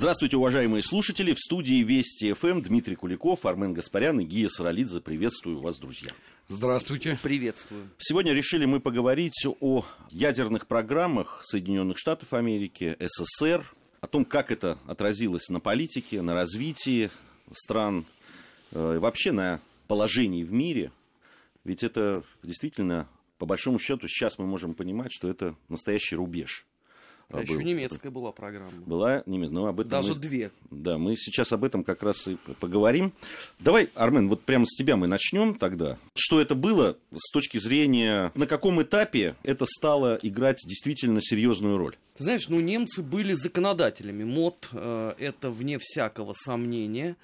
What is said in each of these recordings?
Здравствуйте, уважаемые слушатели. В студии Вести ФМ Дмитрий Куликов, Армен Гаспарян и Гия Саралидзе. Приветствую вас, друзья. Здравствуйте. Приветствую. Сегодня решили мы поговорить о ядерных программах Соединенных Штатов Америки, СССР, о том, как это отразилось на политике, на развитии стран, э, вообще на положении в мире. Ведь это действительно, по большому счету, сейчас мы можем понимать, что это настоящий рубеж. А был. еще немецкая была программа. Была немецкая, но об этом Даже мы, две. Да, мы сейчас об этом как раз и поговорим. Давай, Армен, вот прямо с тебя мы начнем тогда. Что это было с точки зрения, на каком этапе это стало играть действительно серьезную роль? Ты знаешь, ну немцы были законодателями МОД, э, это вне всякого сомнения.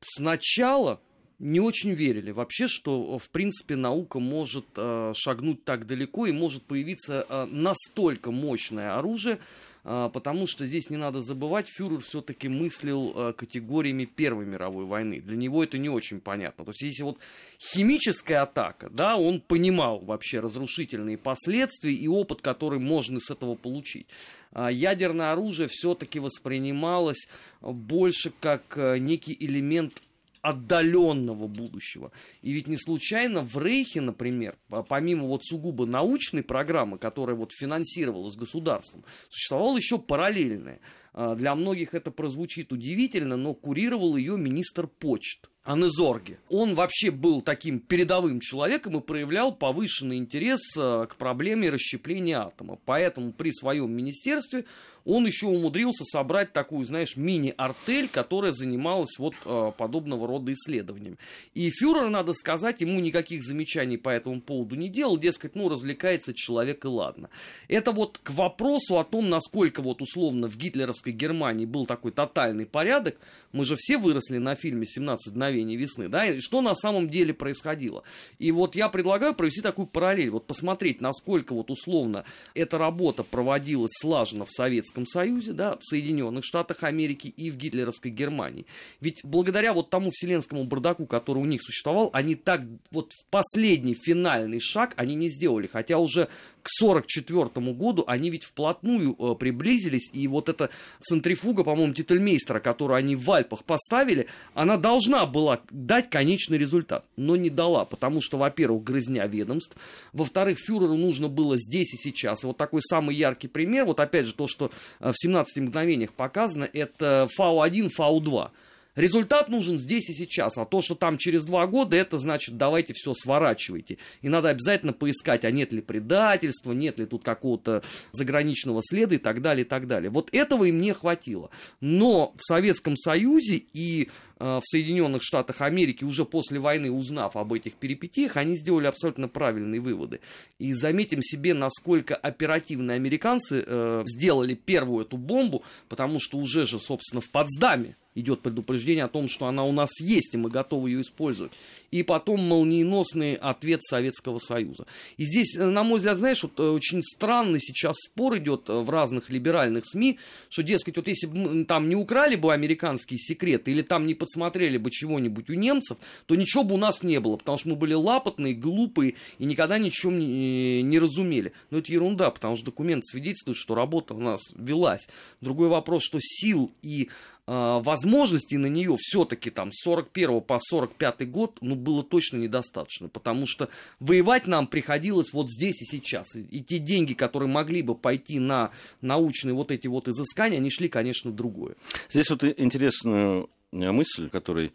Сначала не очень верили вообще, что, в принципе, наука может э, шагнуть так далеко и может появиться э, настолько мощное оружие, э, потому что здесь не надо забывать, фюрер все-таки мыслил э, категориями Первой мировой войны. Для него это не очень понятно. То есть, если вот химическая атака, да, он понимал вообще разрушительные последствия и опыт, который можно с этого получить. А ядерное оружие все-таки воспринималось больше как э, некий элемент отдаленного будущего. И ведь не случайно в Рейхе, например, помимо вот сугубо научной программы, которая вот финансировалась государством, существовала еще параллельная. А, для многих это прозвучит удивительно, но курировал ее министр почт. Анезорге. Он вообще был таким передовым человеком и проявлял повышенный интерес а, к проблеме расщепления атома. Поэтому при своем министерстве он еще умудрился собрать такую, знаешь, мини-артель, которая занималась вот э, подобного рода исследованиями. И фюрер, надо сказать, ему никаких замечаний по этому поводу не делал, дескать, ну, развлекается человек и ладно. Это вот к вопросу о том, насколько вот условно в гитлеровской Германии был такой тотальный порядок, мы же все выросли на фильме «17 мгновений весны», да, и что на самом деле происходило. И вот я предлагаю провести такую параллель, вот посмотреть, насколько вот условно эта работа проводилась слаженно в Советском Советском Союзе, да, в Соединенных Штатах Америки и в гитлеровской Германии. Ведь благодаря вот тому вселенскому бардаку, который у них существовал, они так вот в последний финальный шаг они не сделали. Хотя уже к 1944 году они ведь вплотную э, приблизились, и вот эта центрифуга, по-моему, Тительмейстера, которую они в Альпах поставили, она должна была дать конечный результат, но не дала, потому что, во-первых, грызня ведомств, во-вторых, фюреру нужно было здесь и сейчас. И вот такой самый яркий пример, вот опять же то, что э, в 17 мгновениях показано, это Фау-1, Фау-2. Результат нужен здесь и сейчас, а то, что там через два года, это значит, давайте все сворачивайте. И надо обязательно поискать, а нет ли предательства, нет ли тут какого-то заграничного следа и так далее, и так далее. Вот этого им не хватило. Но в Советском Союзе и э, в Соединенных Штатах Америки, уже после войны узнав об этих перипетиях, они сделали абсолютно правильные выводы. И заметим себе, насколько оперативно американцы э, сделали первую эту бомбу, потому что уже же, собственно, в Потсдаме идет предупреждение о том, что она у нас есть, и мы готовы ее использовать. И потом молниеносный ответ Советского Союза. И здесь, э, на мой взгляд, знаешь, вот э, очень странный сейчас спор идет э, в разных либеральных СМИ, что, дескать, вот если бы там не украли бы американские секреты, или там не подсмотрели бы чего-нибудь у немцев, то ничего бы у нас не было, потому что мы были лапотные, глупые и никогда ничего не, разумели. Но это ерунда, потому что документ свидетельствует, что работа у нас велась. Другой вопрос, что сил и возможностей на нее все-таки там с 41 по 45 год, ну, было точно недостаточно, потому что воевать нам приходилось вот здесь и сейчас. И, и те деньги, которые могли бы пойти на научные вот эти вот изыскания, они шли, конечно, другое. Здесь вот интересная мысль, которую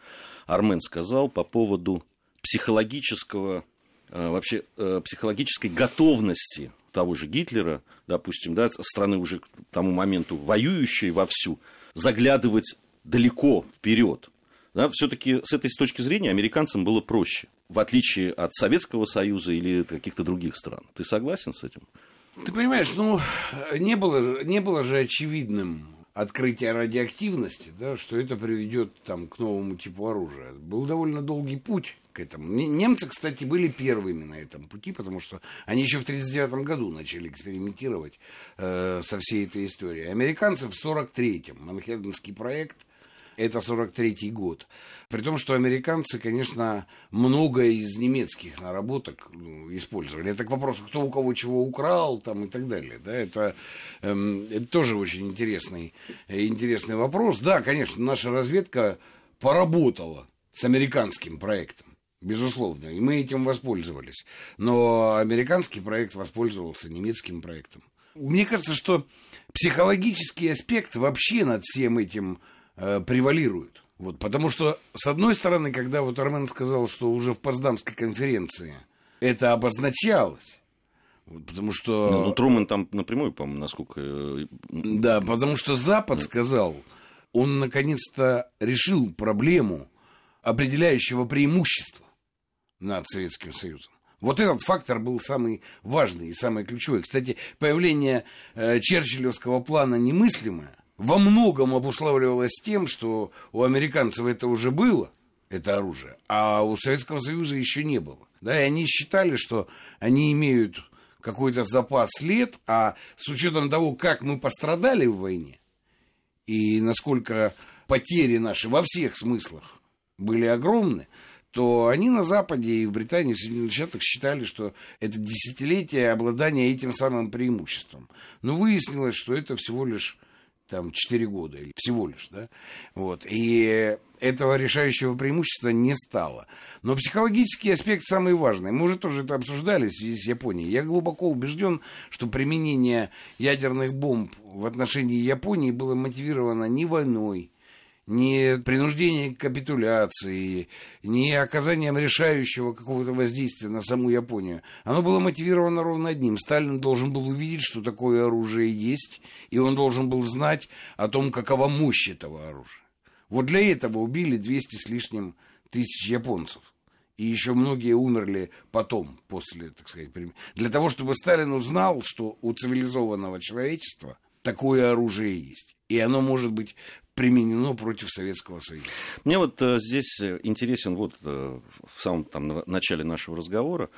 Армен сказал по поводу психологического, а, вообще э, психологической готовности того же Гитлера, допустим, да, страны уже к тому моменту воюющей вовсю, заглядывать далеко вперед. Да, все-таки с этой точки зрения американцам было проще, в отличие от Советского Союза или каких-то других стран. Ты согласен с этим? Ты понимаешь, ну, не было, не было же очевидным открытие радиоактивности, да, что это приведет там, к новому типу оружия. Был довольно долгий путь к этому. Немцы, кстати, были первыми на этом пути, потому что они еще в 1939 году начали экспериментировать э, со всей этой историей. Американцы в 1943-м, Манхэттенский проект, это 43-й год. При том, что американцы, конечно, многое из немецких наработок ну, использовали. Это к вопросу, кто у кого чего украл там, и так далее. Да? Это, эм, это тоже очень интересный, интересный вопрос. Да, конечно, наша разведка поработала с американским проектом. Безусловно, и мы этим воспользовались. Но американский проект воспользовался немецким проектом. Мне кажется, что психологический аспект вообще над всем этим э, превалирует. Вот, потому что, с одной стороны, когда вот Армен сказал, что уже в Потсдамской конференции это обозначалось, вот, потому что... Ну, ну, Трумэн там напрямую, по-моему, насколько... Э, да, потому что Запад сказал, он наконец-то решил проблему определяющего преимущества над Советским Союзом. Вот этот фактор был самый важный и самый ключевой. Кстати, появление э, Черчиллевского плана немыслимое во многом обуславливалось тем, что у американцев это уже было, это оружие, а у Советского Союза еще не было. Да, и они считали, что они имеют какой-то запас лет, а с учетом того, как мы пострадали в войне, и насколько потери наши во всех смыслах были огромны, то они на Западе и в Британии, в Соединенных Штатах считали, что это десятилетие обладания этим самым преимуществом. Но выяснилось, что это всего лишь там 4 года, всего лишь, да, вот, и этого решающего преимущества не стало. Но психологический аспект самый важный. Мы уже тоже это обсуждали в связи с Японией. Я глубоко убежден, что применение ядерных бомб в отношении Японии было мотивировано не войной, ни принуждение к капитуляции, ни оказанием решающего какого-то воздействия на саму Японию. Оно было мотивировано ровно одним. Сталин должен был увидеть, что такое оружие есть, и он должен был знать о том, какова мощь этого оружия. Вот для этого убили 200 с лишним тысяч японцев. И еще многие умерли потом, после, так сказать, для того, чтобы Сталин узнал, что у цивилизованного человечества такое оружие есть. И оно может быть применено против Советского Союза. Мне вот э, здесь интересен вот э, в самом там, начале нашего разговора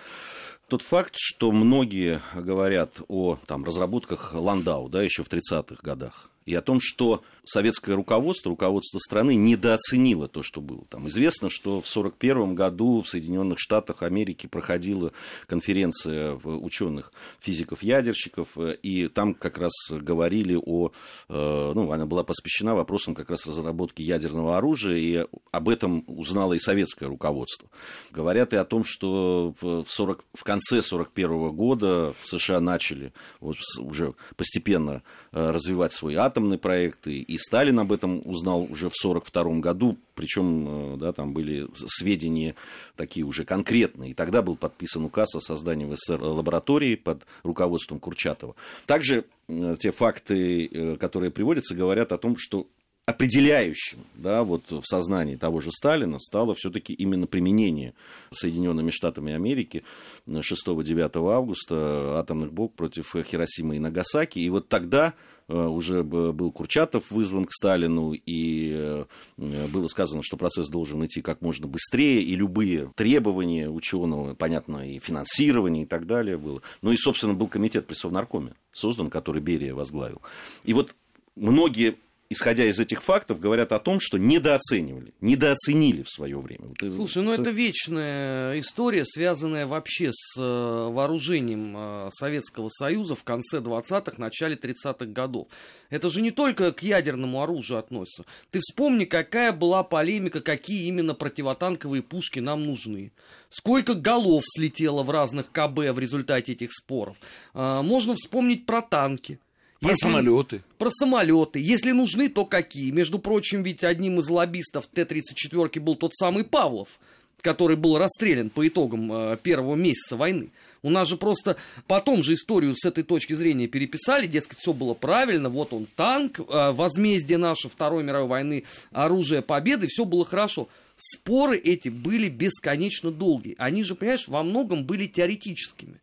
тот факт, что многие говорят о там, разработках Ландау да, еще в 30-х годах и о том, что советское руководство, руководство страны недооценило то, что было. Там известно, что в 1941 году в Соединенных Штатах Америки проходила конференция ученых физиков-ядерщиков, и там как раз говорили о... Э, ну, она была посвящена вопросам как раз разработки ядерного оружия, и об этом узнало и советское руководство. Говорят и о том, что в, 40, в конце 1941 года в США начали вот, уже постепенно э, развивать свой атомный проект, и и Сталин об этом узнал уже в 1942 году, причем э, да, там были сведения такие уже конкретные. И тогда был подписан указ о создании в СССР лаборатории под руководством Курчатова. Также э, те факты, э, которые приводятся, говорят о том, что определяющим да, вот в сознании того же Сталина стало все-таки именно применение Соединенными Штатами Америки 6-9 августа атомных бомб против Хиросимы и Нагасаки. И вот тогда Э, уже был Курчатов вызван к Сталину, и э, было сказано, что процесс должен идти как можно быстрее, и любые требования ученого, понятно, и финансирование и так далее было. Ну и, собственно, был комитет при Совнаркоме создан, который Берия возглавил. И вот многие исходя из этих фактов, говорят о том, что недооценивали, недооценили в свое время. Слушай, ну это вечная история, связанная вообще с э, вооружением э, Советского Союза в конце 20-х, начале 30-х годов. Это же не только к ядерному оружию относится. Ты вспомни, какая была полемика, какие именно противотанковые пушки нам нужны. Сколько голов слетело в разных КБ в результате этих споров. Э, можно вспомнить про танки. Про Если... самолеты. Про самолеты. Если нужны, то какие? Между прочим, ведь одним из лоббистов Т-34 был тот самый Павлов, который был расстрелян по итогам э, первого месяца войны. У нас же просто потом же историю с этой точки зрения переписали, дескать, все было правильно, вот он танк, э, возмездие нашей Второй мировой войны, оружие победы, все было хорошо. Споры эти были бесконечно долгие. Они же, понимаешь, во многом были теоретическими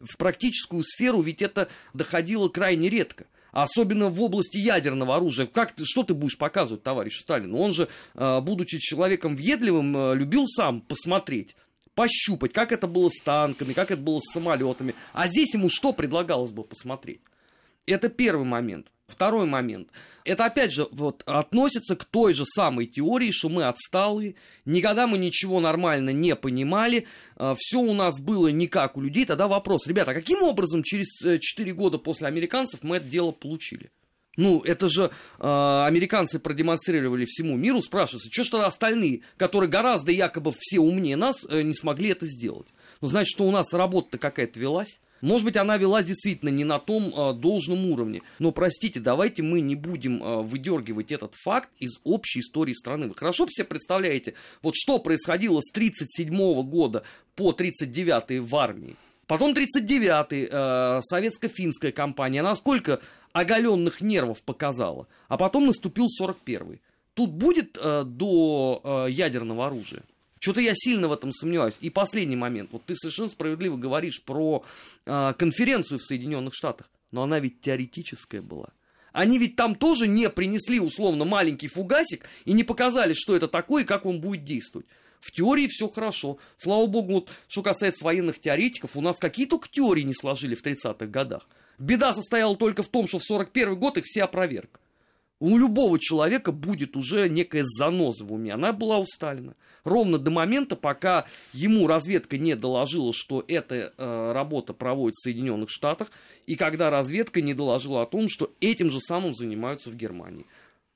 в практическую сферу ведь это доходило крайне редко. Особенно в области ядерного оружия. Как ты, что ты будешь показывать товарищу Сталину? Он же, а, будучи человеком въедливым, а, любил сам посмотреть пощупать, как это было с танками, как это было с самолетами. А здесь ему что предлагалось бы посмотреть? Это первый момент. Второй момент. Это, опять же, вот, относится к той же самой теории, что мы отсталые, никогда мы ничего нормально не понимали, э, все у нас было не как у людей. Тогда вопрос, ребята, а каким образом через 4 года после американцев мы это дело получили? Ну, это же э, американцы продемонстрировали всему миру, спрашивается, что что остальные, которые гораздо якобы все умнее нас, э, не смогли это сделать? Ну, значит, что у нас работа-то какая-то велась? Может быть, она велась действительно не на том э, должном уровне. Но, простите, давайте мы не будем э, выдергивать этот факт из общей истории страны. Вы хорошо себе представляете, вот что происходило с 1937 года по 1939 в армии? Потом 39-й, э, советско-финская кампания, насколько оголенных нервов показала. А потом наступил 41-й. Тут будет э, до э, ядерного оружия? Что-то я сильно в этом сомневаюсь. И последний момент. Вот ты совершенно справедливо говоришь про э, конференцию в Соединенных Штатах. Но она ведь теоретическая была. Они ведь там тоже не принесли условно маленький фугасик и не показали, что это такое и как он будет действовать. В теории все хорошо. Слава богу, вот, что касается военных теоретиков, у нас какие только теории не сложили в 30-х годах. Беда состояла только в том, что в 41 год их все опроверг. У любого человека будет уже некая заноза в уме. Она была у Сталина. Ровно до момента, пока ему разведка не доложила, что эта э, работа проводится в Соединенных Штатах, и когда разведка не доложила о том, что этим же самым занимаются в Германии.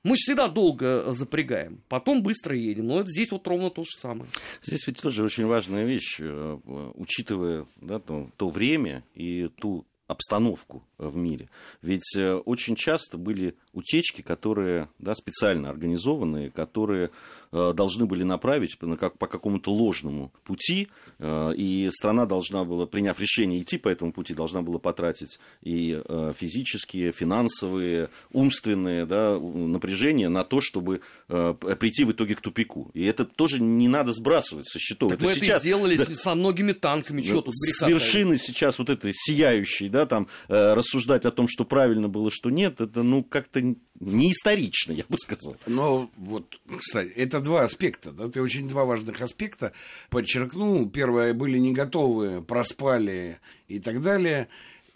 Мы всегда долго запрягаем, потом быстро едем. Но это здесь вот ровно то же самое. Здесь ведь тоже очень важная вещь, э, учитывая да, то, то время и ту обстановку в мире. Ведь э, очень часто были утечки, которые да, специально организованные, которые э, должны были направить по, как, по какому-то ложному пути, э, и страна должна была, приняв решение идти по этому пути, должна была потратить и э, физические, финансовые, умственные да, напряжения на то, чтобы э, прийти в итоге к тупику. И это тоже не надо сбрасывать со счетов. Так это мы сейчас, это сделали да, со многими танками, что тут С вершины сейчас вот этой сияющей, да, там, э, рассуждать о том, что правильно было, что нет, это, ну, как-то не исторично, я бы сказал. Но вот, кстати, это два аспекта, да, ты очень два важных аспекта подчеркнул. Первое, были не готовы, проспали и так далее.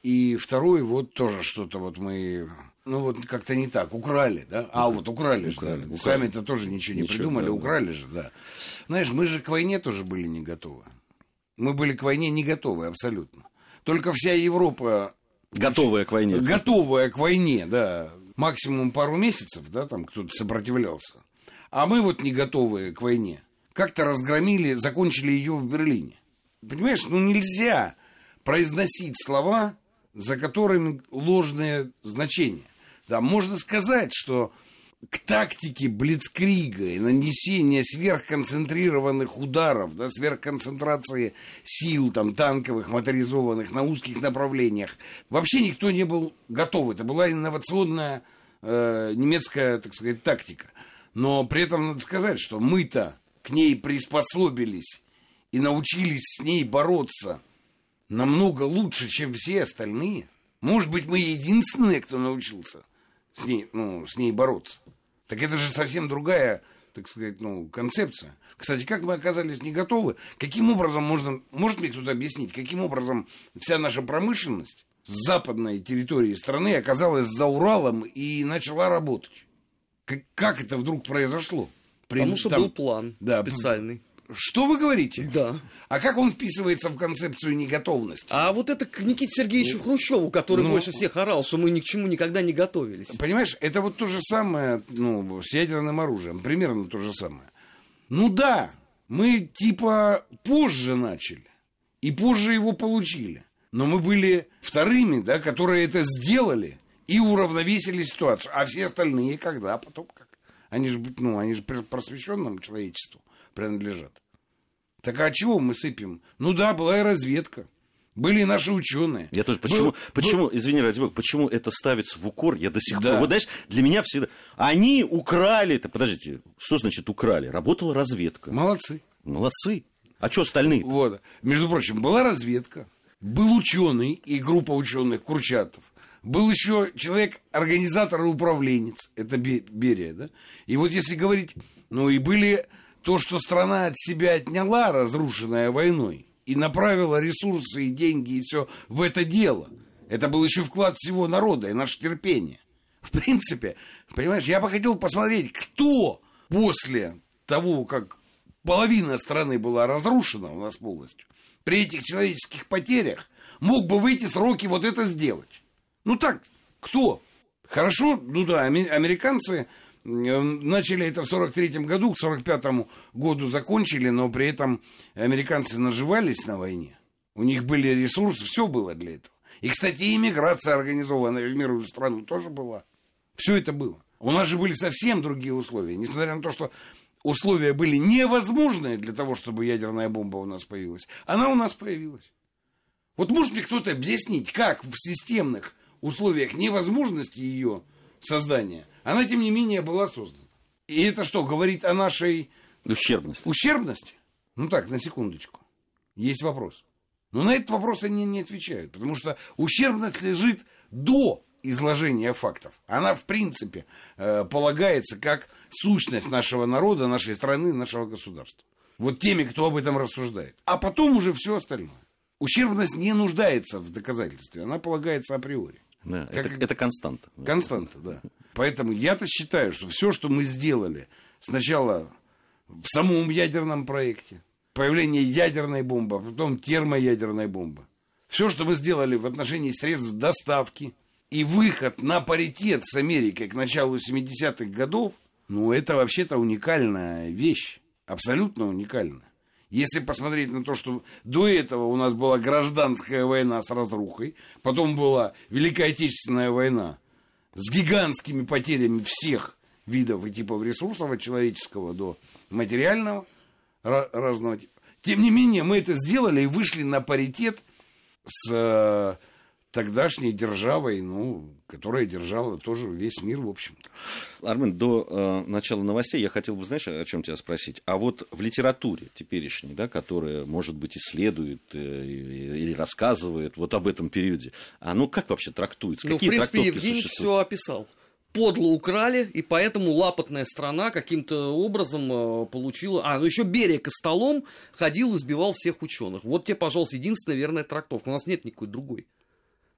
И второй, вот тоже что-то вот мы ну вот как-то не так, украли, да? А вот украли, украли же, да. Сами-то тоже ничего не ничего, придумали, да, украли да. же, да. Знаешь, мы же к войне тоже были не готовы. Мы были к войне не готовы абсолютно. Только вся Европа Готовая к войне. Готовая к войне, да. Максимум пару месяцев, да, там кто-то сопротивлялся. А мы вот не готовые к войне. Как-то разгромили, закончили ее в Берлине. Понимаешь, ну нельзя произносить слова, за которыми ложное значение. Да, можно сказать, что к тактике Блицкрига и нанесения сверхконцентрированных ударов, да, сверхконцентрации сил там, танковых, моторизованных на узких направлениях, вообще никто не был готов. Это была инновационная э, немецкая, так сказать, тактика. Но при этом надо сказать, что мы-то к ней приспособились и научились с ней бороться намного лучше, чем все остальные. Может быть, мы единственные, кто научился с ней, ну, с ней бороться. Так это же совсем другая, так сказать, ну, концепция. Кстати, как мы оказались не готовы? Каким образом можно, может мне кто-то объяснить, каким образом вся наша промышленность с западной территории страны оказалась за Уралом и начала работать? Как, как это вдруг произошло? При, Потому что там, был план да, специальный. Что вы говорите? Да. А как он вписывается в концепцию неготовности? А вот это к Никите Сергеевичу ну, Хрущеву, который ну, больше всех орал, что мы ни к чему никогда не готовились. Понимаешь, это вот то же самое ну, с ядерным оружием. Примерно то же самое. Ну да, мы типа позже начали. И позже его получили. Но мы были вторыми, да, которые это сделали и уравновесили ситуацию. А все остальные когда? Потом как? Они же, ну, они же просвещенному человечеству принадлежат. Так а чего мы сыпем? Ну да, была и разведка. Были и наши ученые. Я тоже. Почему, был, почему был... извини, ради бога, почему это ставится в укор? Я до сих да. пор. Вот знаешь, для меня всегда. Они украли это. Подождите, что значит украли? Работала разведка. Молодцы. Молодцы. А что остальные? Вот. Между прочим, была разведка, был ученый и группа ученых Курчатов. Был еще человек, организатор и управленец. Это Берия, да? И вот если говорить, ну и были то, что страна от себя отняла, разрушенная войной, и направила ресурсы и деньги и все в это дело, это был еще вклад всего народа и наше терпение. в принципе, понимаешь, я бы хотел посмотреть, кто после того, как половина страны была разрушена у нас полностью, при этих человеческих потерях, мог бы в эти сроки вот это сделать. Ну так, кто? Хорошо, ну да, американцы начали это в 43-м году, к 45-му году закончили, но при этом американцы наживались на войне. У них были ресурсы, все было для этого. И, кстати, иммиграция организованная в мировую страну тоже была. Все это было. У нас же были совсем другие условия. Несмотря на то, что условия были невозможные для того, чтобы ядерная бомба у нас появилась, она у нас появилась. Вот может мне кто-то объяснить, как в системных условиях невозможности ее создания, она, тем не менее, была создана. И это что, говорит о нашей... Ущербности. Ущербности? Ну так, на секундочку. Есть вопрос. Но на этот вопрос они не отвечают, потому что ущербность лежит до изложения фактов. Она, в принципе, э, полагается как сущность нашего народа, нашей страны, нашего государства. Вот теми, кто об этом рассуждает. А потом уже все остальное. Ущербность не нуждается в доказательстве, она полагается априори. Да, как... это, это константа. Константа, да. Поэтому я-то считаю, что все, что мы сделали сначала в самом ядерном проекте, появление ядерной бомбы, а потом термоядерной бомбы, все, что мы сделали в отношении средств доставки и выход на паритет с Америкой к началу 70-х годов, ну, это вообще-то уникальная вещь, абсолютно уникальная. Если посмотреть на то, что до этого у нас была гражданская война с разрухой, потом была Великая Отечественная война с гигантскими потерями всех видов и типов ресурсов, от человеческого до материального, разного типа. Тем не менее, мы это сделали и вышли на паритет с э, тогдашней державой, ну, которая держала тоже весь мир, в общем-то. Армен, до э, начала новостей я хотел бы, знаешь, о чем тебя спросить? А вот в литературе теперешней, да, которая, может быть, исследует э, или рассказывает вот об этом периоде, оно как вообще трактуется? Ну, Какие в принципе, Евгений все описал подло украли, и поэтому лапотная страна каким-то образом э, получила... А, ну еще Берия столом ходил и сбивал всех ученых. Вот тебе, пожалуйста, единственная верная трактовка. У нас нет никакой другой.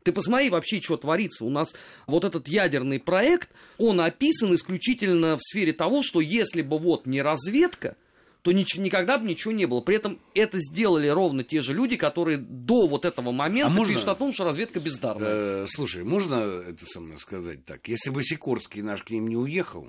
Ты посмотри вообще, что творится. У нас вот этот ядерный проект, он описан исключительно в сфере того, что если бы вот не разведка, то нич- никогда бы ничего не было. При этом это сделали ровно те же люди, которые до вот этого момента а можно... пишут о том, что разведка бездарная. Э, слушай, можно это со мной сказать так? Если бы Сикорский наш к ним не уехал,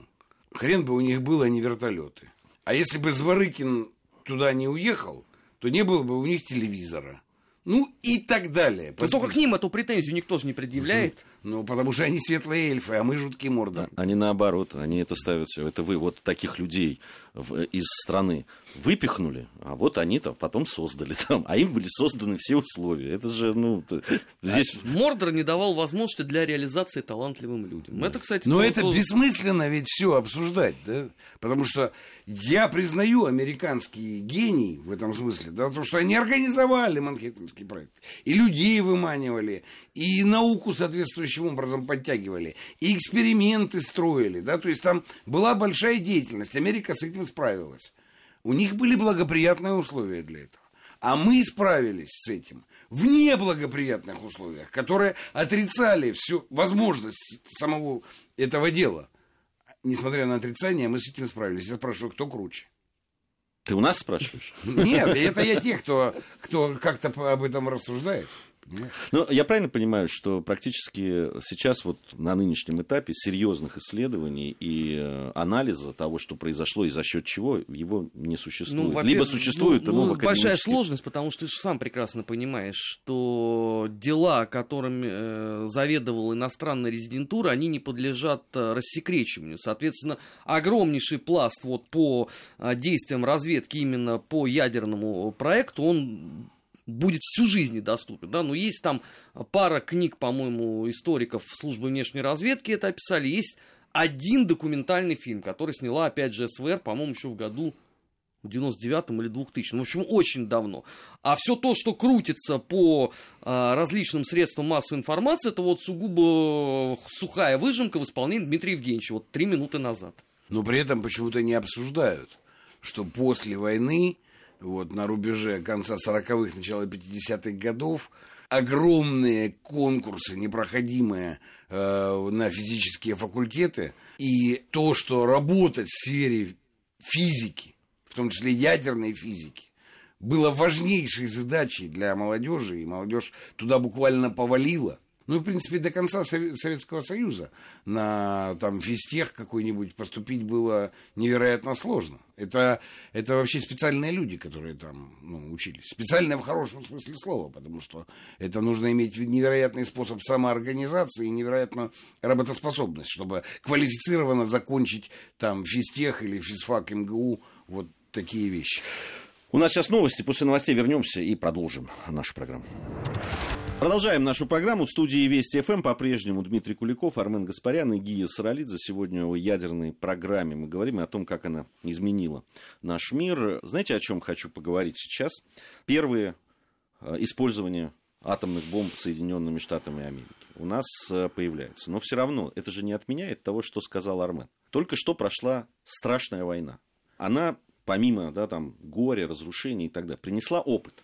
хрен бы у них было не вертолеты. А если бы Зворыкин туда не уехал, то не было бы у них телевизора. Ну и так далее. Но только к ним эту претензию никто же не предъявляет. Ну, потому что они светлые эльфы, а мы жуткие морды. Они наоборот, они это ставят все. Это вы вот таких людей в, из страны выпихнули, а вот они-то потом создали там. А им были созданы все условия. Это же, ну, здесь... А Мордор не давал возможности для реализации талантливым людям. Это, кстати... Но это тоже... бессмысленно ведь все обсуждать, да? Потому что я признаю американский гений в этом смысле, да, то, что они организовали Манхэттенский проект, и людей выманивали, и науку соответствующим образом подтягивали, и эксперименты строили, да, то есть там была большая деятельность, Америка с этим справилась. У них были благоприятные условия для этого. А мы справились с этим в неблагоприятных условиях, которые отрицали всю возможность самого этого дела. Несмотря на отрицание, мы с этим справились. Я спрашиваю, кто круче? Ты у нас спрашиваешь? Нет, это я тех, кто, кто как-то об этом рассуждает. Ну, я правильно понимаю, что практически сейчас вот на нынешнем этапе серьезных исследований и э, анализа того, что произошло и за счет чего, его не существует. Ну, Либо существует, ну, но ну, Большая сложность, потому что ты же сам прекрасно понимаешь, что дела, которыми э, заведовала иностранная резидентура, они не подлежат э, рассекречиванию. Соответственно, огромнейший пласт вот по э, действиям разведки именно по ядерному проекту, он будет всю жизнь недоступен. Да? Но есть там пара книг, по-моему, историков службы внешней разведки это описали. Есть один документальный фильм, который сняла, опять же, СВР, по-моему, еще в году в 99-м или 2000 В общем, очень давно. А все то, что крутится по а, различным средствам массовой информации, это вот сугубо сухая выжимка в исполнении Дмитрия Евгеньевича, вот три минуты назад. Но при этом почему-то не обсуждают, что после войны вот на рубеже конца 40-х, начала 50-х годов. Огромные конкурсы, непроходимые э, на физические факультеты, и то, что работать в сфере физики, в том числе ядерной физики, было важнейшей задачей для молодежи, и молодежь туда буквально повалила. Ну, в принципе, до конца Советского Союза на там физтех какой-нибудь поступить было невероятно сложно. Это, это вообще специальные люди, которые там ну, учились. Специальные в хорошем смысле слова, потому что это нужно иметь невероятный способ самоорганизации и невероятную работоспособность, чтобы квалифицированно закончить там физтех или физфак МГУ, вот такие вещи. У нас сейчас новости, после новостей вернемся и продолжим нашу программу. Продолжаем нашу программу. В студии Вести ФМ по-прежнему Дмитрий Куликов, Армен Гаспарян и Гия Саралидзе. Сегодня о ядерной программе мы говорим о том, как она изменила наш мир. Знаете, о чем хочу поговорить сейчас? Первые э, использования атомных бомб Соединенными Штатами Америки у нас э, появляются. Но все равно это же не отменяет того, что сказал Армен. Только что прошла страшная война. Она, помимо да, там, горя, разрушений и так далее, принесла опыт.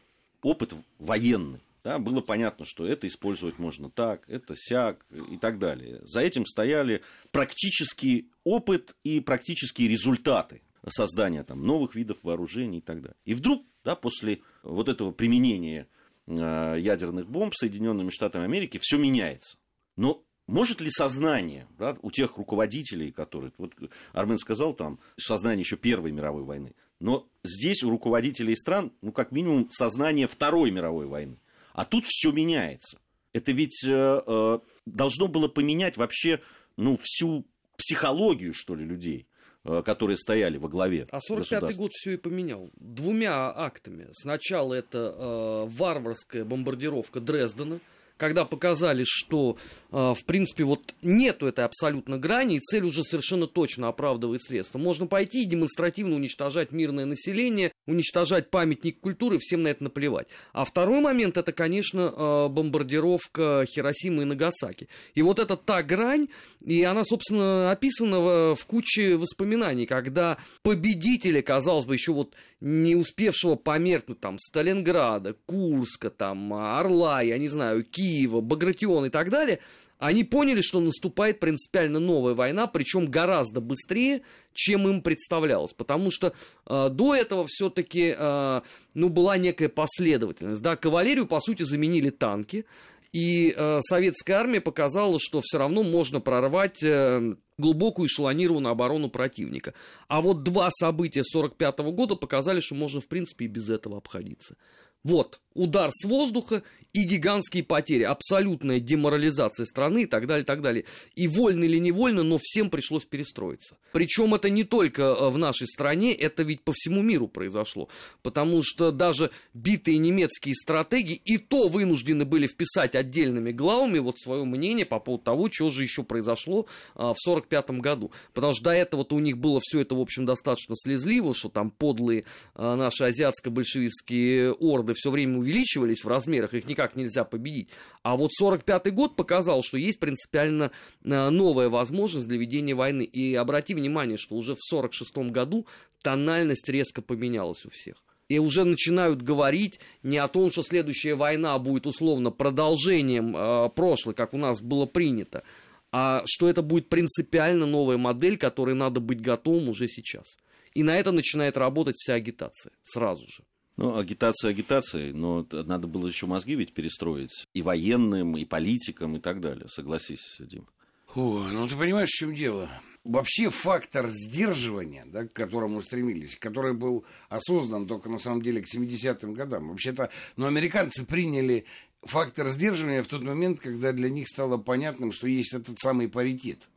Опыт военный да, было понятно, что это использовать можно так, это сяк и так далее. За этим стояли практический опыт и практические результаты создания там, новых видов вооружений и так далее. И вдруг, да, после вот этого применения э, ядерных бомб Соединенными Штатами Америки все меняется. Но может ли сознание да, у тех руководителей, которые, вот Армен сказал, там, сознание еще Первой мировой войны, но здесь у руководителей стран, ну, как минимум, сознание Второй мировой войны. А тут все меняется. Это ведь э, э, должно было поменять вообще ну, всю психологию, что ли, людей э, которые стояли во главе. А 45-й год все и поменял. Двумя актами. Сначала это э, варварская бомбардировка Дрездена, когда показали, что, э, в принципе, вот нету этой абсолютно грани, и цель уже совершенно точно оправдывает средства. Можно пойти и демонстративно уничтожать мирное население, уничтожать памятник культуры, всем на это наплевать. А второй момент, это, конечно, э, бомбардировка Хиросимы и Нагасаки. И вот это та грань, и она, собственно, описана в куче воспоминаний, когда победители, казалось бы, еще вот не успевшего померкнуть там Сталинграда, Курска, там Орла, я не знаю, Киева, Багратион и так далее, они поняли, что наступает принципиально новая война, причем гораздо быстрее, чем им представлялось. Потому что э, до этого все-таки э, ну, была некая последовательность. Да? Кавалерию, по сути, заменили танки. И э, советская армия показала, что все равно можно прорвать э, глубокую эшелонированную оборону противника. А вот два события 1945 года показали, что можно, в принципе, и без этого обходиться. Вот, удар с воздуха и гигантские потери, абсолютная деморализация страны и так далее, и так далее. И вольно или невольно, но всем пришлось перестроиться. Причем это не только э, в нашей стране, это ведь по всему миру произошло. Потому что даже битые немецкие стратеги и то вынуждены были вписать отдельными главами вот свое мнение по поводу того, что же еще произошло а, в 1945 году. Потому что до этого-то у них было все это, в общем, достаточно слезливо, что там подлые а, наши азиатско-большевистские орды все время увеличивались в размерах, их никак нельзя победить. А вот 45-й год показал, что есть принципиально э, новая возможность для ведения войны. И обрати внимание, что уже в 46-м году тональность резко поменялась у всех. И уже начинают говорить не о том, что следующая война будет условно продолжением э, прошлой, как у нас было принято, а что это будет принципиально новая модель, которой надо быть готовым уже сейчас. И на это начинает работать вся агитация сразу же. Ну, агитация агитацией, но надо было еще мозги ведь перестроить и военным, и политикам, и так далее. Согласись, Дим. Фу, ну ты понимаешь, в чем дело? Вообще фактор сдерживания, да, к которому стремились, который был осознан только на самом деле к 70-м годам. Вообще-то, ну, американцы приняли фактор сдерживания в тот момент, когда для них стало понятным, что есть этот самый паритет.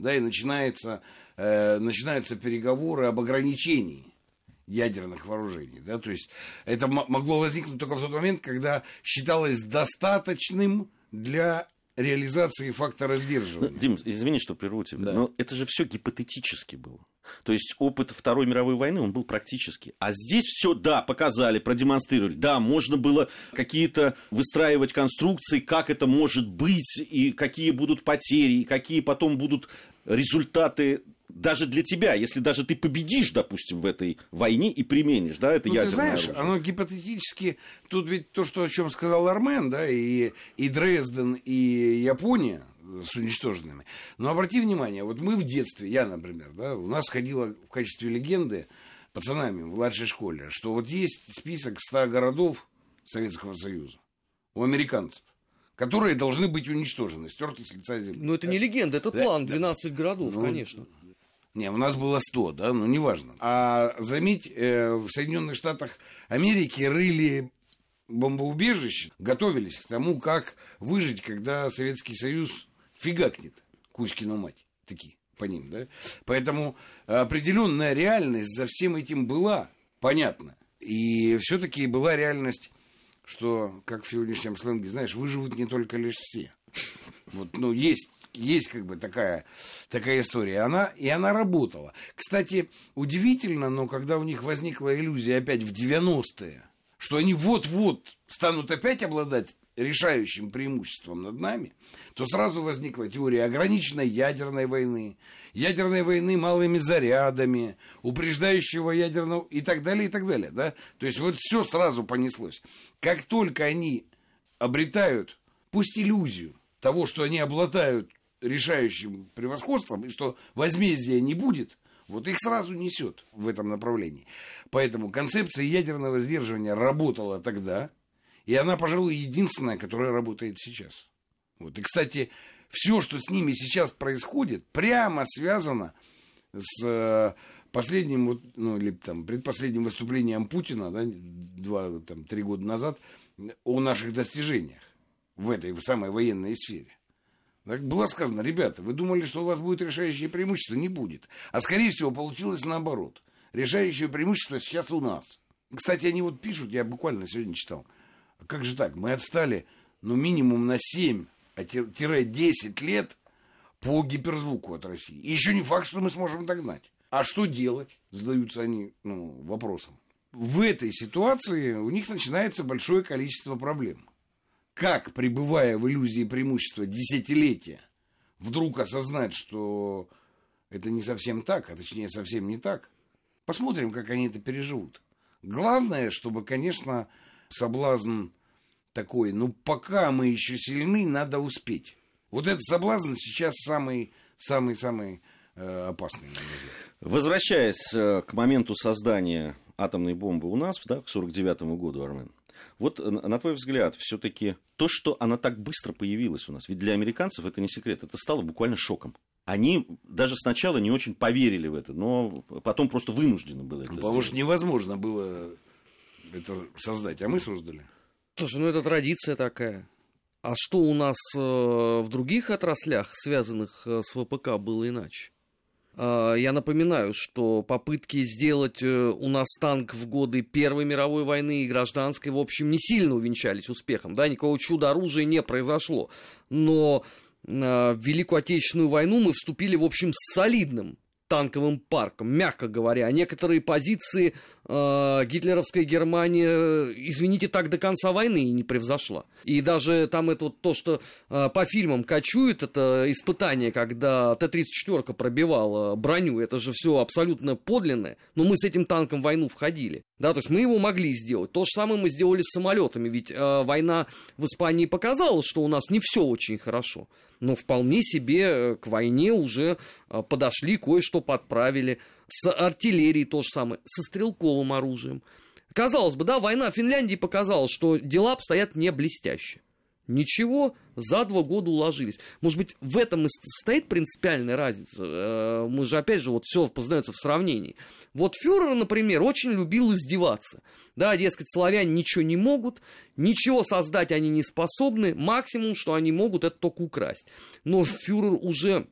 Да, и начинается, э, начинаются переговоры об ограничении ядерных вооружений. Да? То есть это могло возникнуть только в тот момент, когда считалось достаточным для реализации фактора сдерживания. Ну, Дим, извини, что прерву тебя, да. но это же все гипотетически было. То есть опыт Второй мировой войны, он был практически. А здесь все, да, показали, продемонстрировали. Да, можно было какие-то выстраивать конструкции, как это может быть, и какие будут потери, и какие потом будут результаты даже для тебя, если даже ты победишь, допустим, в этой войне и применишь, да, это ну, ядерное ты знаешь, оружие. оно гипотетически, тут ведь то, что, о чем сказал Армен, да, и, и Дрезден, и Япония с уничтоженными. Но обрати внимание, вот мы в детстве, я, например, да, у нас ходила в качестве легенды пацанами в младшей школе, что вот есть список 100 городов Советского Союза у американцев которые должны быть уничтожены, стерты с лица земли. Ну, это не легенда, это план, 12 городов, ну, конечно. Не, у нас было 100, да, ну неважно. А заметь, э, в Соединенных Штатах Америки рыли бомбоубежище, готовились к тому, как выжить, когда Советский Союз фигакнет Кузькину мать. Такие по ним, да? Поэтому определенная реальность за всем этим была, понятно. И все-таки была реальность, что, как в сегодняшнем сленге, знаешь, выживут не только лишь все. Вот, ну, есть есть как бы такая, такая история. Она, и она работала. Кстати, удивительно, но когда у них возникла иллюзия опять в 90-е, что они вот-вот станут опять обладать решающим преимуществом над нами, то сразу возникла теория ограниченной ядерной войны, ядерной войны малыми зарядами, упреждающего ядерного и так далее, и так далее. Да? То есть вот все сразу понеслось. Как только они обретают, пусть иллюзию того, что они обладают решающим превосходством, и что возмездия не будет, вот их сразу несет в этом направлении. Поэтому концепция ядерного сдерживания работала тогда, и она, пожалуй, единственная, которая работает сейчас. Вот. И, кстати, все, что с ними сейчас происходит, прямо связано с э, последним, ну, или там, предпоследним выступлением Путина, да, два, там, три года назад, о наших достижениях в этой в самой военной сфере. Так было сказано, ребята, вы думали, что у вас будет решающее преимущество? Не будет. А скорее всего получилось наоборот. Решающее преимущество сейчас у нас. Кстати, они вот пишут, я буквально сегодня читал, как же так, мы отстали, ну, минимум на 7-10 а лет по гиперзвуку от России. И еще не факт, что мы сможем догнать. А что делать? Задаются они ну, вопросом. В этой ситуации у них начинается большое количество проблем как, пребывая в иллюзии преимущества десятилетия, вдруг осознать, что это не совсем так, а точнее совсем не так. Посмотрим, как они это переживут. Главное, чтобы, конечно, соблазн такой, ну, пока мы еще сильны, надо успеть. Вот этот соблазн сейчас самый, самый, самый э, опасный. Возвращаясь э, к моменту создания атомной бомбы у нас, да, к 49 году, Армен, вот э, на твой взгляд, все-таки то, что она так быстро появилась у нас, ведь для американцев это не секрет, это стало буквально шоком. Они даже сначала не очень поверили в это, но потом просто вынуждены были это ну, Потому что невозможно было это создать, а мы создали. Слушай, ну это традиция такая. А что у нас э, в других отраслях, связанных э, с ВПК, было иначе? А, я напоминаю, что попытки сделать э, у нас танк в годы Первой мировой войны и гражданской, в общем, не сильно увенчались успехом. Да, никакого чуда оружия не произошло. Но а, в Великую Отечественную войну мы вступили, в общем, с солидным танковым парком, мягко говоря. Некоторые позиции э, гитлеровская Германия, извините, так до конца войны и не превзошла. И даже там это вот то, что э, по фильмам кочует, это испытание, когда Т-34 пробивала броню, это же все абсолютно подлинное. Но мы с этим танком в войну входили. Да, то есть мы его могли сделать. То же самое мы сделали с самолетами, ведь э, война в Испании показала, что у нас не все очень хорошо но вполне себе э, к войне уже э, подошли, кое-что подправили. С артиллерией то же самое, со стрелковым оружием. Казалось бы, да, война в Финляндии показала, что дела обстоят не блестяще. Ничего, за два года уложились. Может быть, в этом и стоит принципиальная разница. Э, мы же, опять же, вот все познается в сравнении. Вот фюрер, например, очень любил издеваться. Да, дескать, славяне ничего не могут, ничего создать они не способны, максимум, что они могут, это только украсть. Но фюрер уже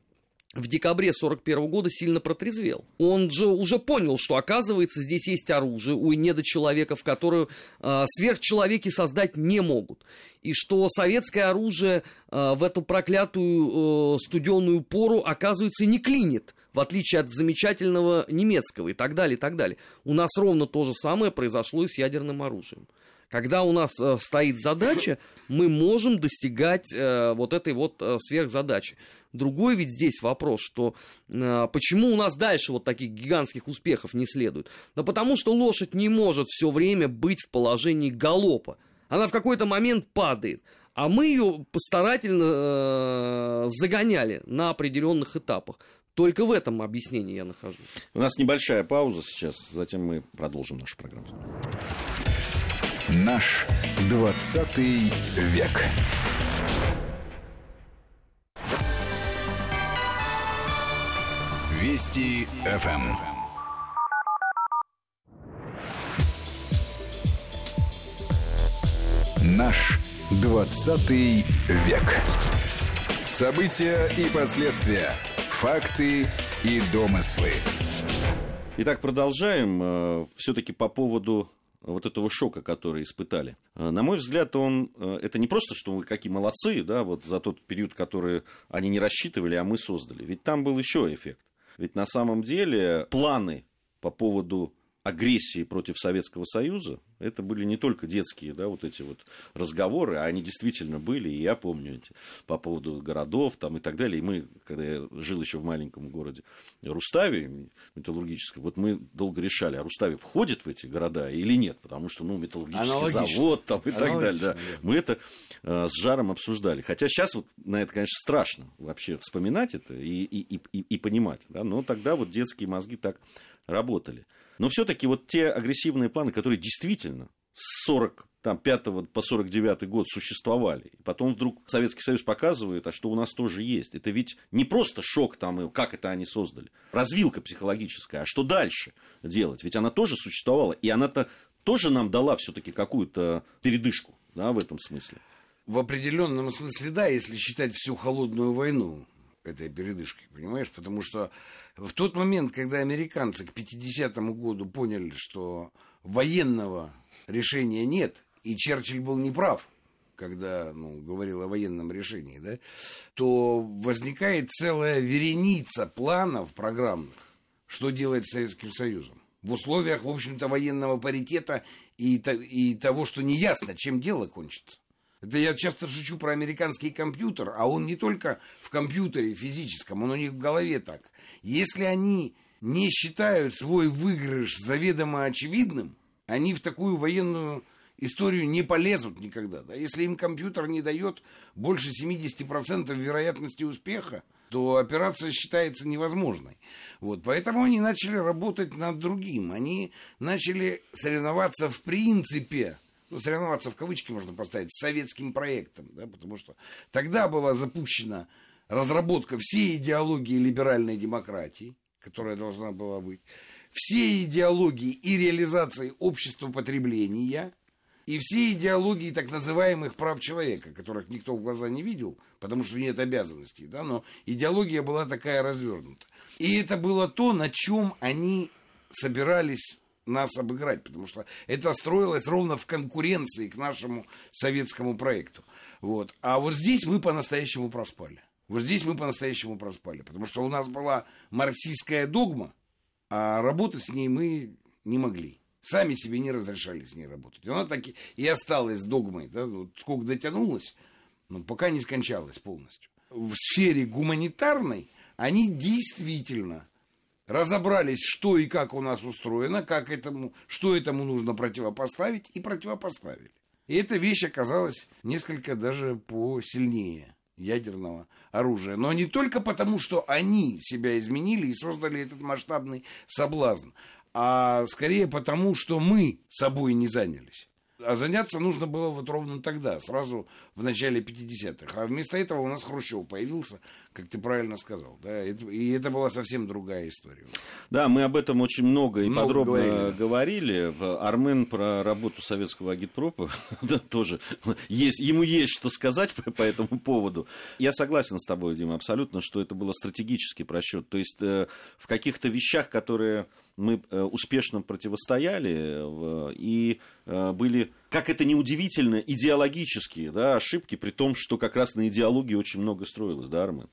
в декабре 41 года сильно протрезвел. Он же уже понял, что оказывается здесь есть оружие у недочеловеков, которое э, сверхчеловеки создать не могут. И что советское оружие э, в эту проклятую э, студеную пору оказывается не клинит в отличие от замечательного немецкого и так далее, и так далее. У нас ровно то же самое произошло и с ядерным оружием. Когда у нас э, стоит задача, мы можем достигать э, вот этой вот э, сверхзадачи. Другой ведь здесь вопрос, что э, почему у нас дальше вот таких гигантских успехов не следует? Да потому что лошадь не может все время быть в положении галопа. Она в какой-то момент падает. А мы ее постарательно э, загоняли на определенных этапах. Только в этом объяснении я нахожусь. У нас небольшая пауза сейчас, затем мы продолжим нашу программу. Наш 20 век. Вести ФМ. Наш 20 век. События и последствия. Факты и домыслы. Итак, продолжаем. Э, Все-таки по поводу вот этого шока, который испытали. Э, На мой взгляд, он, э, это не просто, что мы какие молодцы, да, вот за тот период, который они не рассчитывали, а мы создали. Ведь там был еще эффект. Ведь на самом деле планы по поводу агрессии против Советского Союза, это были не только детские, да, вот эти вот разговоры, а они действительно были, и я помню эти, по поводу городов там и так далее. И мы, когда я жил еще в маленьком городе Руставе металлургическом, вот мы долго решали, а Руставе входит в эти города или нет, потому что, ну, металлургический Аналогично. завод там и так далее, да. Аналогично. Мы это э, с жаром обсуждали. Хотя сейчас вот на это, конечно, страшно вообще вспоминать это и, и, и- и понимать, да, но тогда вот детские мозги так работали. Но все-таки вот те агрессивные планы, которые действительно с 40 там, 5 по 49 год существовали. И потом вдруг Советский Союз показывает, а что у нас тоже есть. Это ведь не просто шок, там, и как это они создали. Развилка психологическая. А что дальше делать? Ведь она тоже существовала. И она-то тоже нам дала все-таки какую-то передышку да, в этом смысле. В определенном смысле, да, если считать всю холодную войну этой передышкой, понимаешь? Потому что в тот момент, когда американцы к 50-му году поняли, что военного решения нет, и Черчилль был неправ, когда ну, говорил о военном решении, да, то возникает целая вереница планов программных, что делать с Советским Союзом. В условиях, в общем-то, военного паритета и, и того, что неясно, чем дело кончится. Это я часто шучу про американский компьютер, а он не только в компьютере физическом, он у них в голове так. Если они не считают свой выигрыш заведомо очевидным, они в такую военную историю не полезут никогда. Да? Если им компьютер не дает больше 70% вероятности успеха, то операция считается невозможной. Вот, поэтому они начали работать над другим. Они начали соревноваться в принципе ну, соревноваться в кавычки можно поставить, с советским проектом, да, потому что тогда была запущена разработка всей идеологии либеральной демократии, которая должна была быть, всей идеологии и реализации общества потребления, и все идеологии так называемых прав человека, которых никто в глаза не видел, потому что нет обязанностей, да, но идеология была такая развернута. И это было то, на чем они собирались нас обыграть, потому что это строилось ровно в конкуренции к нашему советскому проекту. Вот. А вот здесь мы по-настоящему проспали. Вот здесь мы по-настоящему проспали, потому что у нас была марксистская догма, а работать с ней мы не могли. Сами себе не разрешали с ней работать. Она так и осталась догмой. Да? Вот сколько дотянулась, но пока не скончалась полностью. В сфере гуманитарной они действительно разобрались, что и как у нас устроено, как этому, что этому нужно противопоставить, и противопоставили. И эта вещь оказалась несколько даже посильнее ядерного оружия. Но не только потому, что они себя изменили и создали этот масштабный соблазн, а скорее потому, что мы собой не занялись. А заняться нужно было вот ровно тогда, сразу в начале 50-х. А вместо этого у нас Хрущев появился, как ты правильно сказал. Да? И это была совсем другая история. Да, мы об этом очень много и Много подробно говорили, говорили. Армен про работу советского агитпропа да, тоже есть, ему есть что сказать по, по этому поводу. Я согласен с тобой, Дима, абсолютно, что это был стратегический просчет. То есть э, в каких-то вещах, которые мы э, успешно противостояли э, и э, были, как это неудивительно, идеологические да, ошибки, при том, что как раз на идеологии очень много строилось, да, Армен?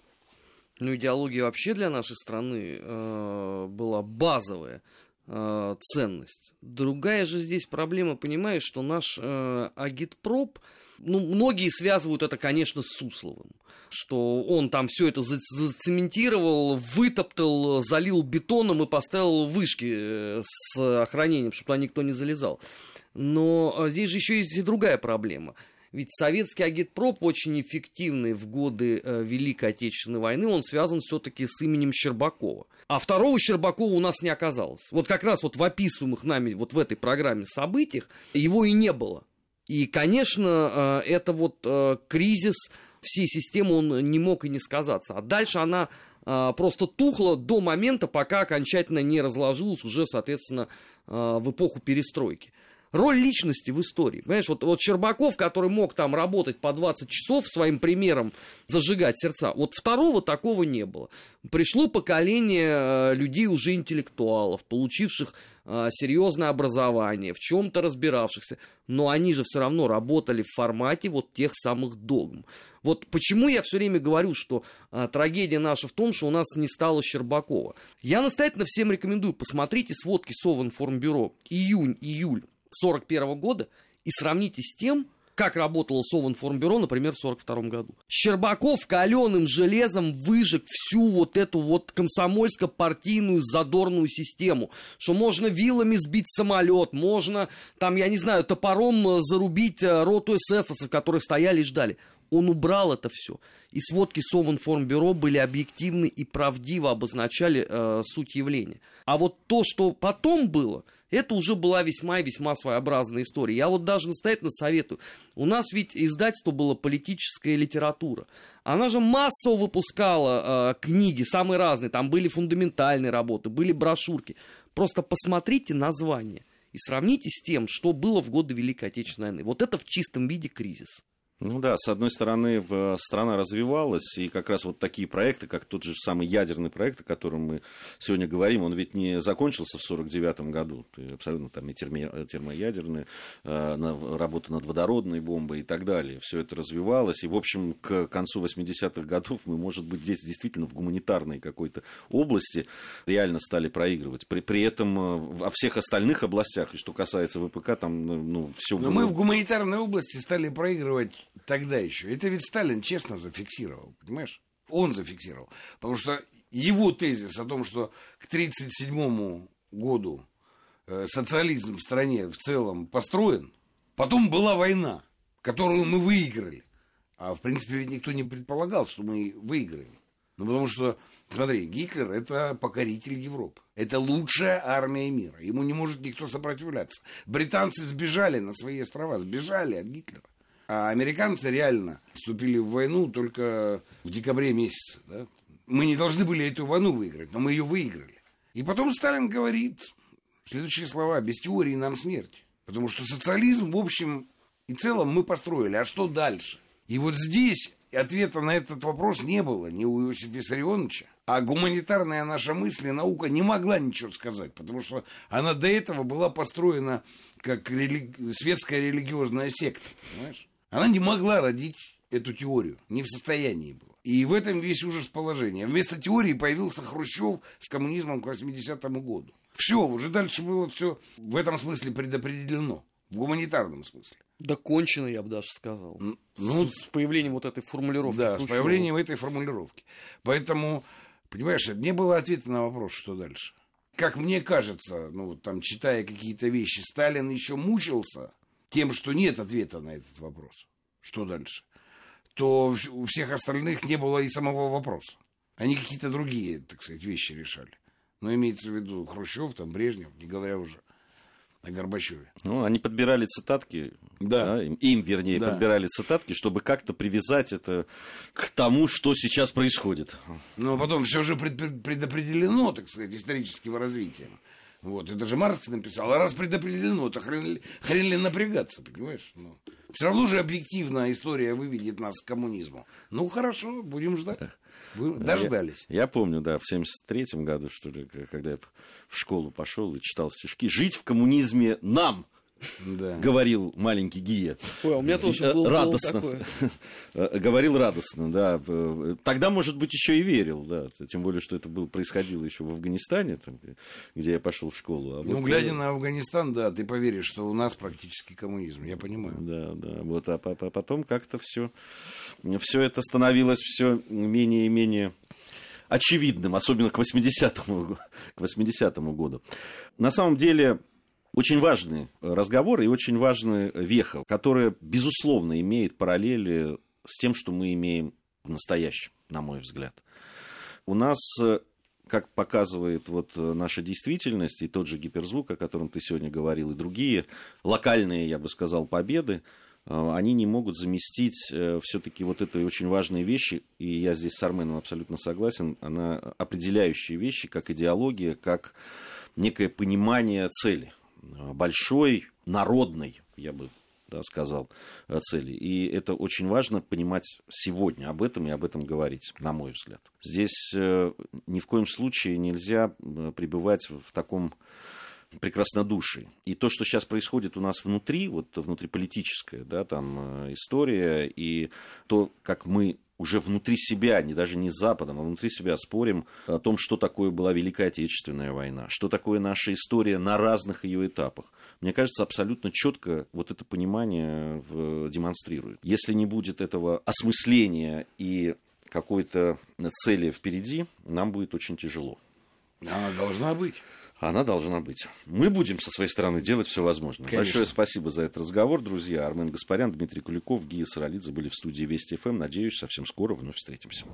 Ну, идеология вообще для нашей страны э, была базовая. э, ценность. Другая же здесь проблема, понимаешь, что наш э, агитпроп, ну, многие связывают это, конечно, с Сусловым, что он там все это зацементировал, вытоптал, залил бетоном и поставил вышки э, с охранением, чтобы туда никто не залезал. Но э, здесь же еще есть и другая проблема – ведь советский агитпроп очень эффективный в годы э, Великой Отечественной войны, он связан все-таки с именем Щербакова. А второго Щербакова у нас не оказалось. Вот как раз вот в описываемых нами вот в этой программе событиях его и не было. И, конечно, э, это вот э, кризис всей системы, он не мог и не сказаться. А дальше она просто тухла до момента, пока окончательно не разложилась уже, соответственно, в эпоху перестройки роль личности в истории. Понимаешь, вот, вот Щербаков, который мог там работать по 20 часов, своим примером зажигать сердца, вот второго такого не было. Пришло поколение э, людей уже интеллектуалов, получивших э, серьезное образование, в чем-то разбиравшихся, но они же все равно работали в формате вот тех самых догм. Вот почему я все время говорю, что а, трагедия наша в том, что у нас не стало Щербакова. Я настоятельно всем рекомендую, посмотрите сводки Совинформбюро июнь-июль 1941 года и сравните с тем, как работало Совинформбюро, например, в 1942 году. Щербаков каленым железом выжег всю вот эту вот комсомольско-партийную задорную систему, что можно вилами сбить самолет, можно, там, я не знаю, топором э, зарубить э, роту эсэсовцев, которые стояли и ждали. Он убрал это все. И сводки Совинформбюро были объективны и правдиво обозначали э, суть явления. А вот то, что потом было, это уже была весьма и весьма своеобразная история. Я вот даже настоятельно советую. У нас ведь издательство было политическая литература. Она же массово выпускала э, книги, самые разные. Там были фундаментальные работы, были брошюрки. Просто посмотрите название и сравните с тем, что было в годы Великой Отечественной войны. Вот это в чистом виде кризис. Ну да, с одной стороны, страна развивалась, и как раз вот такие проекты, как тот же самый ядерный проект, о котором мы сегодня говорим, он ведь не закончился в 1949 году. Абсолютно там и термо, термоядерная э, работа над водородной бомбой и так далее. Все это развивалось, и, в общем, к концу 80-х годов мы, может быть, здесь действительно в гуманитарной какой-то области реально стали проигрывать. При, при этом э, во всех остальных областях, и что касается ВПК, там, ну, все Но мы в гуманитарной области стали проигрывать тогда еще. Это ведь Сталин честно зафиксировал, понимаешь? Он зафиксировал. Потому что его тезис о том, что к 1937 году э, социализм в стране в целом построен, потом была война, которую мы выиграли. А в принципе ведь никто не предполагал, что мы выиграем. Ну, потому что, смотри, Гитлер – это покоритель Европы. Это лучшая армия мира. Ему не может никто сопротивляться. Британцы сбежали на свои острова, сбежали от Гитлера. А американцы реально вступили в войну только в декабре месяце. Да? Мы не должны были эту войну выиграть, но мы ее выиграли. И потом Сталин говорит следующие слова. Без теории нам смерть. Потому что социализм, в общем и целом, мы построили. А что дальше? И вот здесь ответа на этот вопрос не было ни у Иосифа Виссарионовича, а гуманитарная наша мысль и наука не могла ничего сказать, потому что она до этого была построена как рели... светская религиозная секта, понимаешь? Она не могла родить эту теорию, не в состоянии была. И в этом весь ужас положения. Вместо теории появился Хрущев с коммунизмом к 80-му году. Все, уже дальше было все в этом смысле предопределено. В гуманитарном смысле. Да кончено, я бы даже сказал. Ну, с, с появлением вот этой формулировки. Да, Хрущева. с появлением этой формулировки. Поэтому, понимаешь, не было ответа на вопрос, что дальше. Как мне кажется, ну, там, читая какие-то вещи, Сталин еще мучился тем, что нет ответа на этот вопрос, что дальше, то у всех остальных не было и самого вопроса. Они какие-то другие, так сказать, вещи решали. Но имеется в виду Хрущев, там, Брежнев, не говоря уже о Горбачеве. Ну, они подбирали цитатки, да. Да, им, им, вернее, да. подбирали цитатки, чтобы как-то привязать это к тому, что сейчас происходит. Но потом все же предопределено, так сказать, историческим развитием. Вот, это же Маркс написал, а раз предопределено, то хрен, хрен ли напрягаться, понимаешь? Ну, все равно же объективно история выведет нас к коммунизму. Ну, хорошо, будем ждать. Дождались. Я, я помню, да, в 73-м году, что ли, когда я в школу пошел и читал стишки. Жить в коммунизме нам, Да. говорил маленький Гия. Ой, а у меня тоже Э, был, был радостно. такое. Э, Говорил радостно, да. Э, Тогда, может быть, еще и верил, да. Тем более, что это было, происходило еще в Афганистане, там, где я пошел в школу. А Ну, вот, глядя на Афганистан, да, ты поверишь, что у нас практически коммунизм, я понимаю. Да, да. Вот, а по- по- потом как-то все, все это становилось все менее и менее очевидным, особенно к 80-му, к 80 году. На самом деле, очень важный разговор и очень важная веха, которая, безусловно, имеет параллели с тем, что мы имеем в настоящем, на мой взгляд. У нас, э, как показывает вот э, наша действительность, и тот же гиперзвук, о котором ты сегодня говорил, и другие локальные, я бы сказал, победы, э, они не могут заместить все-таки вот этой очень важные вещи, и я здесь с Арменом абсолютно согласен, она определяющие вещи, как идеология, как некое понимание цели, э, большой, народной, я бы да, сказал, э, цели. И это очень важно понимать сегодня об этом и об этом говорить, на мой взгляд. Здесь э, ни в коем случае нельзя э, пребывать в таком прекраснодушии. И то, что сейчас происходит у нас внутри, вот внутриполитическая, да, там э, история, и то, как мы уже внутри себя, не даже не с Западом, а внутри себя спорим о том, что такое была Великая Отечественная война, что такое наша история на разных ее этапах. Мне кажется, абсолютно четко вот это понимание в- демонстрирует. Если не будет этого осмысления и какой-то цели впереди, нам будет очень тяжело. Она должна быть. Она должна быть. Мы будем со своей стороны делать все возможное. Конечно. Большое спасибо за этот разговор, друзья. Армен Гаспарян, Дмитрий Куликов, Гия Саралидзе были в студии Вести ФМ. Надеюсь, совсем скоро вновь встретимся.